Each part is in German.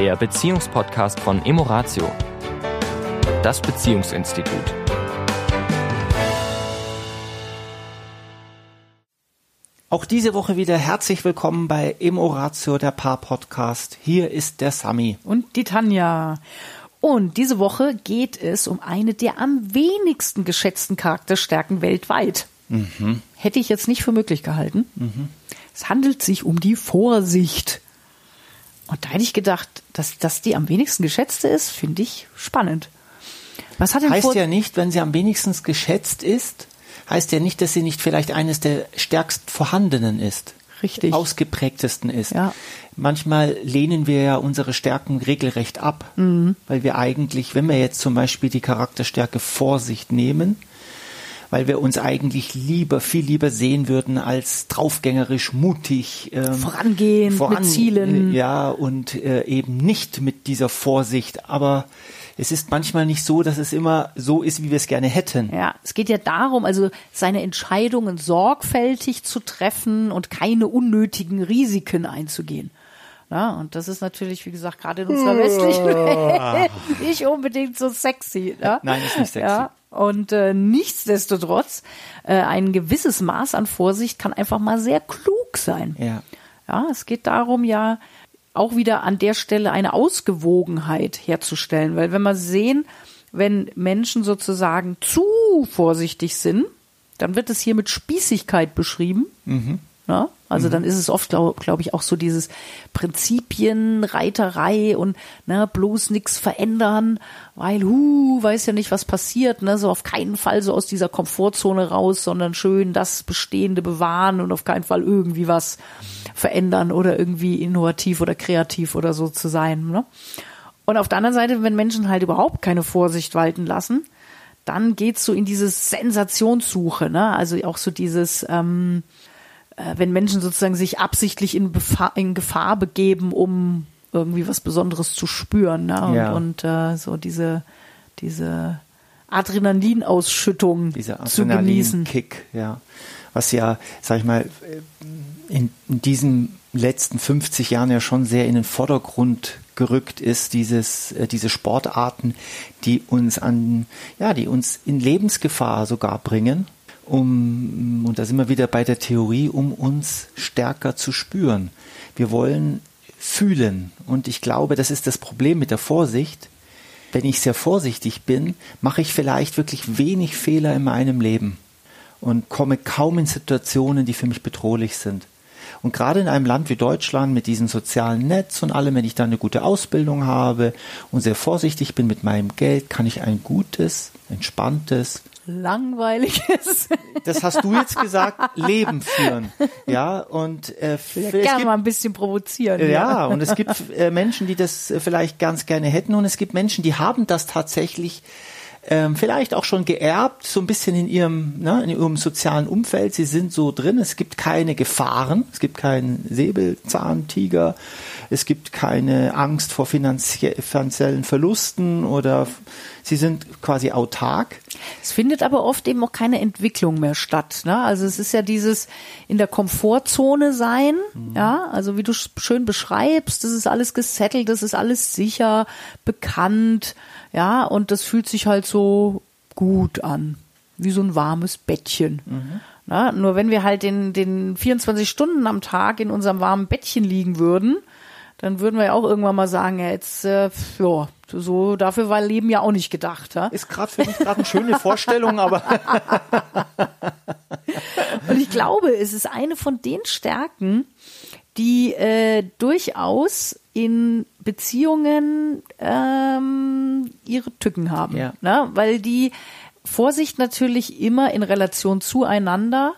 der Beziehungspodcast von Emoratio, das Beziehungsinstitut. Auch diese Woche wieder herzlich willkommen bei Emoratio, der Paar-Podcast. Hier ist der Sami. Und die Tanja. Und diese Woche geht es um eine der am wenigsten geschätzten Charakterstärken weltweit. Mhm. Hätte ich jetzt nicht für möglich gehalten. Mhm. Es handelt sich um die Vorsicht. Und da hätte ich gedacht, dass das die am wenigsten geschätzte ist, finde ich spannend. Was hat denn heißt Vor ja nicht, wenn sie am wenigsten geschätzt ist, heißt ja nicht, dass sie nicht vielleicht eines der stärkst vorhandenen ist. Richtig. Ausgeprägtesten ist. Ja. Manchmal lehnen wir ja unsere Stärken regelrecht ab, mhm. weil wir eigentlich, wenn wir jetzt zum Beispiel die Charakterstärke Vorsicht nehmen, weil wir uns eigentlich lieber, viel lieber sehen würden als draufgängerisch, mutig. Ähm, vorangehen, voran, mit Zielen. Äh, ja, und äh, eben nicht mit dieser Vorsicht. Aber es ist manchmal nicht so, dass es immer so ist, wie wir es gerne hätten. Ja, es geht ja darum, also seine Entscheidungen sorgfältig zu treffen und keine unnötigen Risiken einzugehen. Ja, und das ist natürlich, wie gesagt, gerade in unserer westlichen Welt nicht unbedingt so sexy. Ja? Nein, ist nicht sexy. Ja, und äh, nichtsdestotrotz, äh, ein gewisses Maß an Vorsicht kann einfach mal sehr klug sein. Ja. Ja, es geht darum ja auch wieder an der Stelle eine Ausgewogenheit herzustellen, weil wenn wir sehen, wenn Menschen sozusagen zu vorsichtig sind, dann wird es hier mit Spießigkeit beschrieben. Mhm. Ja? Also mhm. dann ist es oft, glaube glaub ich, auch so dieses Prinzipien, Reiterei und ne, bloß nichts verändern, weil, hu, weiß ja nicht, was passiert, ne, so auf keinen Fall so aus dieser Komfortzone raus, sondern schön das Bestehende bewahren und auf keinen Fall irgendwie was verändern oder irgendwie innovativ oder kreativ oder so zu sein. Ne? Und auf der anderen Seite, wenn Menschen halt überhaupt keine Vorsicht walten lassen, dann geht's so in diese Sensationssuche, ne? Also auch so dieses, ähm, äh, wenn Menschen sozusagen sich absichtlich in, Befahr, in Gefahr begeben, um irgendwie was Besonderes zu spüren. Ne? Und, ja. und äh, so diese, diese Adrenalinausschüttung Diese zu genießen. Kick, ja. Was ja, sag ich mal, in, in diesen letzten 50 Jahren ja schon sehr in den Vordergrund gerückt ist, dieses, äh, diese Sportarten, die uns an, ja, die uns in Lebensgefahr sogar bringen um, und da sind wir wieder bei der Theorie, um uns stärker zu spüren. Wir wollen fühlen. Und ich glaube, das ist das Problem mit der Vorsicht. Wenn ich sehr vorsichtig bin, mache ich vielleicht wirklich wenig Fehler in meinem Leben und komme kaum in Situationen, die für mich bedrohlich sind. Und gerade in einem Land wie Deutschland mit diesem sozialen Netz und allem, wenn ich da eine gute Ausbildung habe und sehr vorsichtig bin mit meinem Geld, kann ich ein gutes, entspanntes, langweiliges. Das hast du jetzt gesagt, Leben führen. Ja, und äh, ja, gerne gibt, mal ein bisschen provozieren. Ja, ja. und es gibt äh, Menschen, die das äh, vielleicht ganz gerne hätten und es gibt Menschen, die haben das tatsächlich ähm, vielleicht auch schon geerbt, so ein bisschen in ihrem, ne, in ihrem sozialen Umfeld. Sie sind so drin. Es gibt keine Gefahren. Es gibt keinen Säbelzahntiger. Es gibt keine Angst vor finanziellen Verlusten oder sie sind quasi autark. Es findet aber oft eben auch keine Entwicklung mehr statt. Ne? Also es ist ja dieses in der Komfortzone sein, mhm. ja, also wie du schön beschreibst, das ist alles gesettelt, das ist alles sicher, bekannt, ja, und das fühlt sich halt so gut an, wie so ein warmes Bettchen. Mhm. Na, nur wenn wir halt in den 24 Stunden am Tag in unserem warmen Bettchen liegen würden, dann würden wir ja auch irgendwann mal sagen, ja, jetzt, äh, ja, so dafür war Leben ja auch nicht gedacht. Ja? Ist gerade für mich gerade eine schöne Vorstellung, aber. Und ich glaube, es ist eine von den Stärken, die äh, durchaus in Beziehungen ähm, ihre Tücken haben. Ja. Ne? Weil die Vorsicht natürlich immer in Relation zueinander,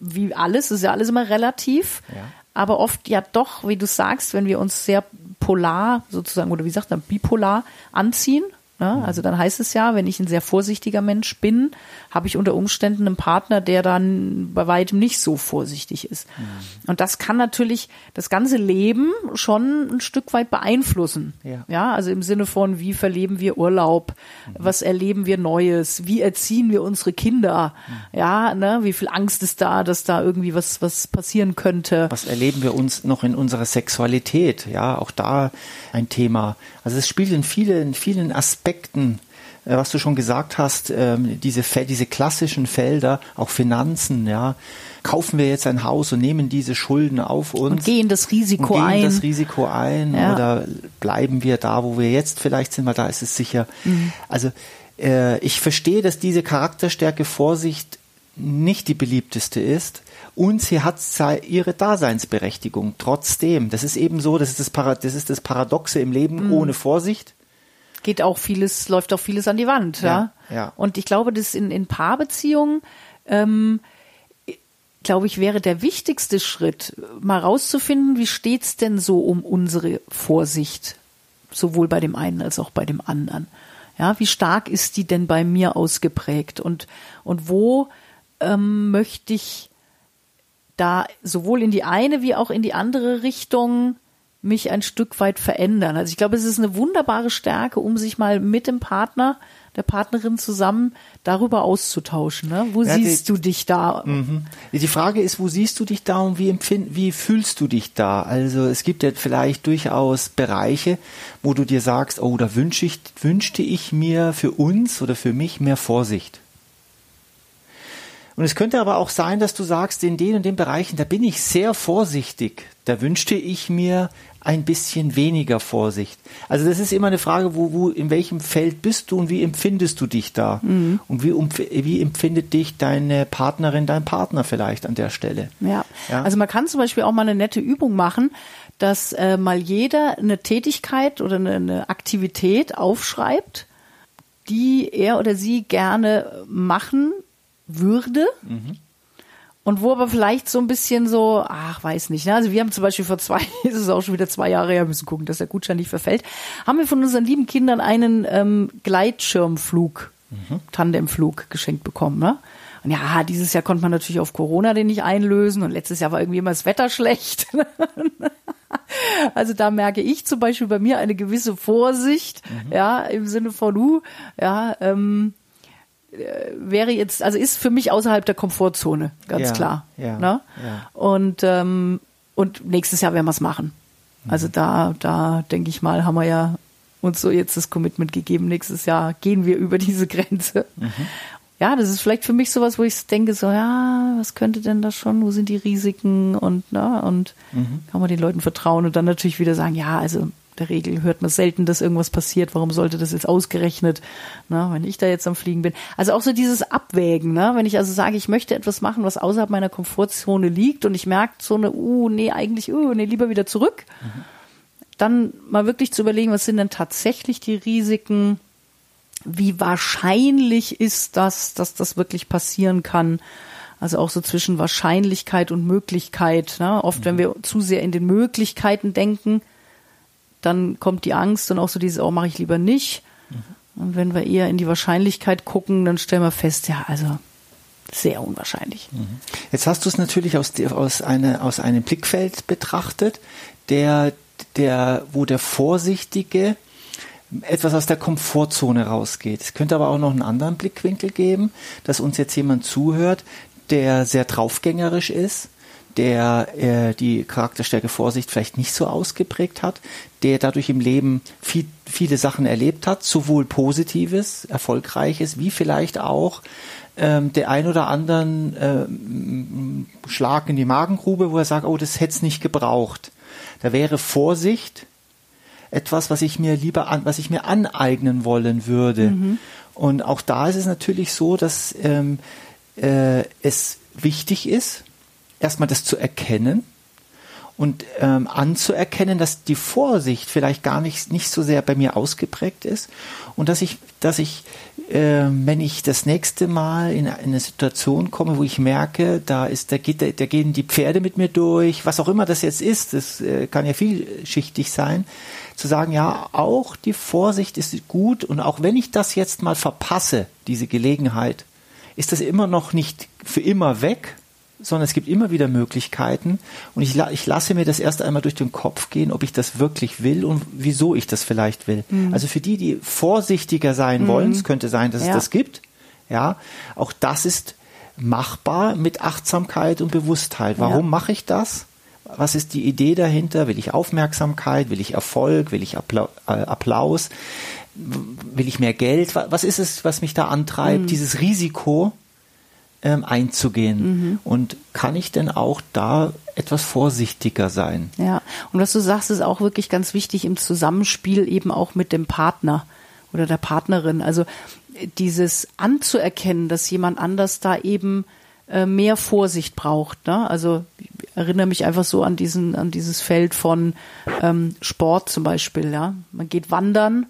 wie alles, ist ja alles immer relativ. Ja aber oft ja doch, wie du sagst, wenn wir uns sehr polar sozusagen oder wie sagt man, bipolar anziehen, Ne? Also dann heißt es ja, wenn ich ein sehr vorsichtiger Mensch bin, habe ich unter Umständen einen Partner, der dann bei weitem nicht so vorsichtig ist. Mhm. Und das kann natürlich das ganze Leben schon ein Stück weit beeinflussen. Ja. ja, also im Sinne von, wie verleben wir Urlaub? Mhm. Was erleben wir Neues? Wie erziehen wir unsere Kinder? Mhm. Ja, ne? Wie viel Angst ist da, dass da irgendwie was, was passieren könnte? Was erleben wir uns noch in unserer Sexualität? Ja, auch da ein Thema. Also es spielt in vielen, vielen Aspekten äh, was du schon gesagt hast, ähm, diese, diese klassischen Felder, auch Finanzen, ja, kaufen wir jetzt ein Haus und nehmen diese Schulden auf uns. Und gehen das Risiko und gehen ein. das Risiko ein ja. oder bleiben wir da, wo wir jetzt vielleicht sind, weil da ist es sicher. Mhm. Also äh, ich verstehe, dass diese Charakterstärke Vorsicht nicht die beliebteste ist und sie hat ihre Daseinsberechtigung trotzdem. Das ist eben so, das ist das, Para das, ist das Paradoxe im Leben mhm. ohne Vorsicht. Geht auch vieles, läuft auch vieles an die Wand, ja. ja. ja. Und ich glaube, dass in, in Paarbeziehungen, ähm, glaube ich, wäre der wichtigste Schritt, mal rauszufinden, wie steht's denn so um unsere Vorsicht, sowohl bei dem einen als auch bei dem anderen. Ja, wie stark ist die denn bei mir ausgeprägt und, und wo ähm, möchte ich da sowohl in die eine wie auch in die andere Richtung mich ein Stück weit verändern. Also ich glaube, es ist eine wunderbare Stärke, um sich mal mit dem Partner, der Partnerin zusammen darüber auszutauschen. Ne? Wo ja, siehst die, du dich da? Mhm. Die Frage ist, wo siehst du dich da und wie, empfind, wie fühlst du dich da? Also es gibt ja vielleicht durchaus Bereiche, wo du dir sagst, oh, da wünsche ich, wünschte ich mir für uns oder für mich mehr Vorsicht. Und es könnte aber auch sein, dass du sagst, in den und den Bereichen, da bin ich sehr vorsichtig. Da wünschte ich mir ein bisschen weniger Vorsicht. Also das ist immer eine Frage, wo, wo, in welchem Feld bist du und wie empfindest du dich da? Mhm. Und wie, wie empfindet dich deine Partnerin, dein Partner vielleicht an der Stelle? Ja. ja. Also man kann zum Beispiel auch mal eine nette Übung machen, dass äh, mal jeder eine Tätigkeit oder eine, eine Aktivität aufschreibt, die er oder sie gerne machen würde. Mhm. Und wo aber vielleicht so ein bisschen so, ach, weiß nicht. Ne? Also wir haben zum Beispiel vor zwei, ist es auch schon wieder zwei Jahre her, müssen gucken, dass der Gutschein nicht verfällt, haben wir von unseren lieben Kindern einen ähm, Gleitschirmflug, mhm. Tandemflug geschenkt bekommen. Ne? Und ja, dieses Jahr konnte man natürlich auf Corona den nicht einlösen und letztes Jahr war irgendwie immer das Wetter schlecht. Also da merke ich zum Beispiel bei mir eine gewisse Vorsicht, mhm. ja, im Sinne von, uh, ja, ähm, äh, wäre jetzt, also ist für mich außerhalb der Komfortzone, ganz ja, klar. Ja, ne? ja. Und, ähm, und nächstes Jahr werden wir es machen. Mhm. Also da, da denke ich mal, haben wir ja uns so jetzt das Commitment gegeben, nächstes Jahr gehen wir über diese Grenze. Mhm. Ja, das ist vielleicht für mich sowas, wo ich denke, so, ja, was könnte denn das schon, wo sind die Risiken und, ne, und mhm. kann man den Leuten vertrauen und dann natürlich wieder sagen, ja, also der Regel hört man selten, dass irgendwas passiert. Warum sollte das jetzt ausgerechnet, na, wenn ich da jetzt am Fliegen bin? Also auch so dieses Abwägen, ne? wenn ich also sage, ich möchte etwas machen, was außerhalb meiner Komfortzone liegt und ich merke so eine, uh, nee, eigentlich, uh, nee, lieber wieder zurück. Mhm. Dann mal wirklich zu überlegen, was sind denn tatsächlich die Risiken? Wie wahrscheinlich ist das, dass das wirklich passieren kann? Also auch so zwischen Wahrscheinlichkeit und Möglichkeit. Ne? Oft, mhm. wenn wir zu sehr in den Möglichkeiten denken, dann kommt die Angst und auch so dieses, oh, mache ich lieber nicht. Mhm. Und wenn wir eher in die Wahrscheinlichkeit gucken, dann stellen wir fest, ja, also sehr unwahrscheinlich. Mhm. Jetzt hast du es natürlich aus, aus, eine, aus einem Blickfeld betrachtet, der, der, wo der Vorsichtige etwas aus der Komfortzone rausgeht. Es könnte aber auch noch einen anderen Blickwinkel geben, dass uns jetzt jemand zuhört, der sehr draufgängerisch ist, der äh, die Charakterstärke Vorsicht vielleicht nicht so ausgeprägt hat, der dadurch im Leben viel, viele Sachen erlebt hat, sowohl Positives, Erfolgreiches, wie vielleicht auch ähm, der ein oder anderen äh, Schlag in die Magengrube, wo er sagt, oh, das hätte es nicht gebraucht. Da wäre Vorsicht etwas, was ich mir lieber an, was ich mir aneignen wollen würde. Mhm. Und auch da ist es natürlich so, dass ähm, äh, es wichtig ist, erstmal das zu erkennen und ähm, anzuerkennen, dass die Vorsicht vielleicht gar nicht, nicht so sehr bei mir ausgeprägt ist und dass ich, dass ich äh, wenn ich das nächste Mal in eine Situation komme, wo ich merke, da ist, da geht, da gehen die Pferde mit mir durch, was auch immer das jetzt ist, das äh, kann ja vielschichtig sein, zu sagen, ja, auch die Vorsicht ist gut und auch wenn ich das jetzt mal verpasse, diese Gelegenheit, ist das immer noch nicht für immer weg, sondern es gibt immer wieder Möglichkeiten und ich, ich lasse mir das erst einmal durch den Kopf gehen, ob ich das wirklich will und wieso ich das vielleicht will. Mhm. Also für die, die vorsichtiger sein mhm. wollen, es könnte sein, dass ja. es das gibt, ja, auch das ist machbar mit Achtsamkeit und Bewusstheit. Warum ja. mache ich das? Was ist die Idee dahinter? Will ich Aufmerksamkeit? Will ich Erfolg? Will ich äh, Applaus? Will ich mehr Geld? Was ist es, was mich da antreibt? Mhm. Dieses Risiko, ähm, einzugehen. Mhm. Und kann ich denn auch da etwas vorsichtiger sein? Ja, und was du sagst, ist auch wirklich ganz wichtig im Zusammenspiel eben auch mit dem Partner oder der Partnerin. Also dieses anzuerkennen, dass jemand anders da eben äh, mehr Vorsicht braucht. Ne? Also ich erinnere mich einfach so an diesen, an dieses Feld von ähm, Sport zum Beispiel. Ja, man geht wandern,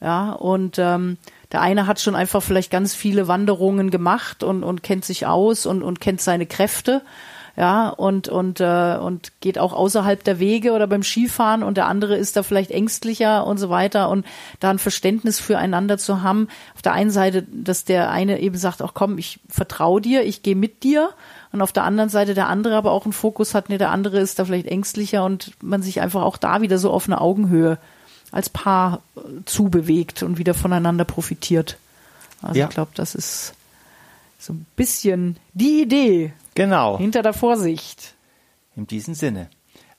ja, und ähm, der eine hat schon einfach vielleicht ganz viele Wanderungen gemacht und, und kennt sich aus und, und kennt seine Kräfte ja, und, und, äh, und geht auch außerhalb der Wege oder beim Skifahren und der andere ist da vielleicht ängstlicher und so weiter und da ein Verständnis füreinander zu haben. Auf der einen Seite, dass der eine eben sagt, ach komm, ich vertraue dir, ich gehe mit dir und auf der anderen Seite der andere aber auch einen Fokus hat, nee, der andere ist da vielleicht ängstlicher und man sich einfach auch da wieder so auf eine Augenhöhe als Paar äh, zubewegt und wieder voneinander profitiert. Also ja. ich glaube, das ist so ein bisschen die Idee. Genau. Hinter der Vorsicht. In diesem Sinne.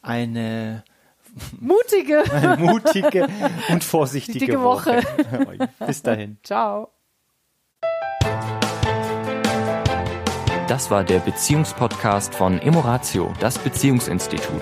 Eine mutige, eine mutige und vorsichtige Woche. Woche. Bis dahin. Ciao. Das war der Beziehungspodcast von Emoratio, das Beziehungsinstitut.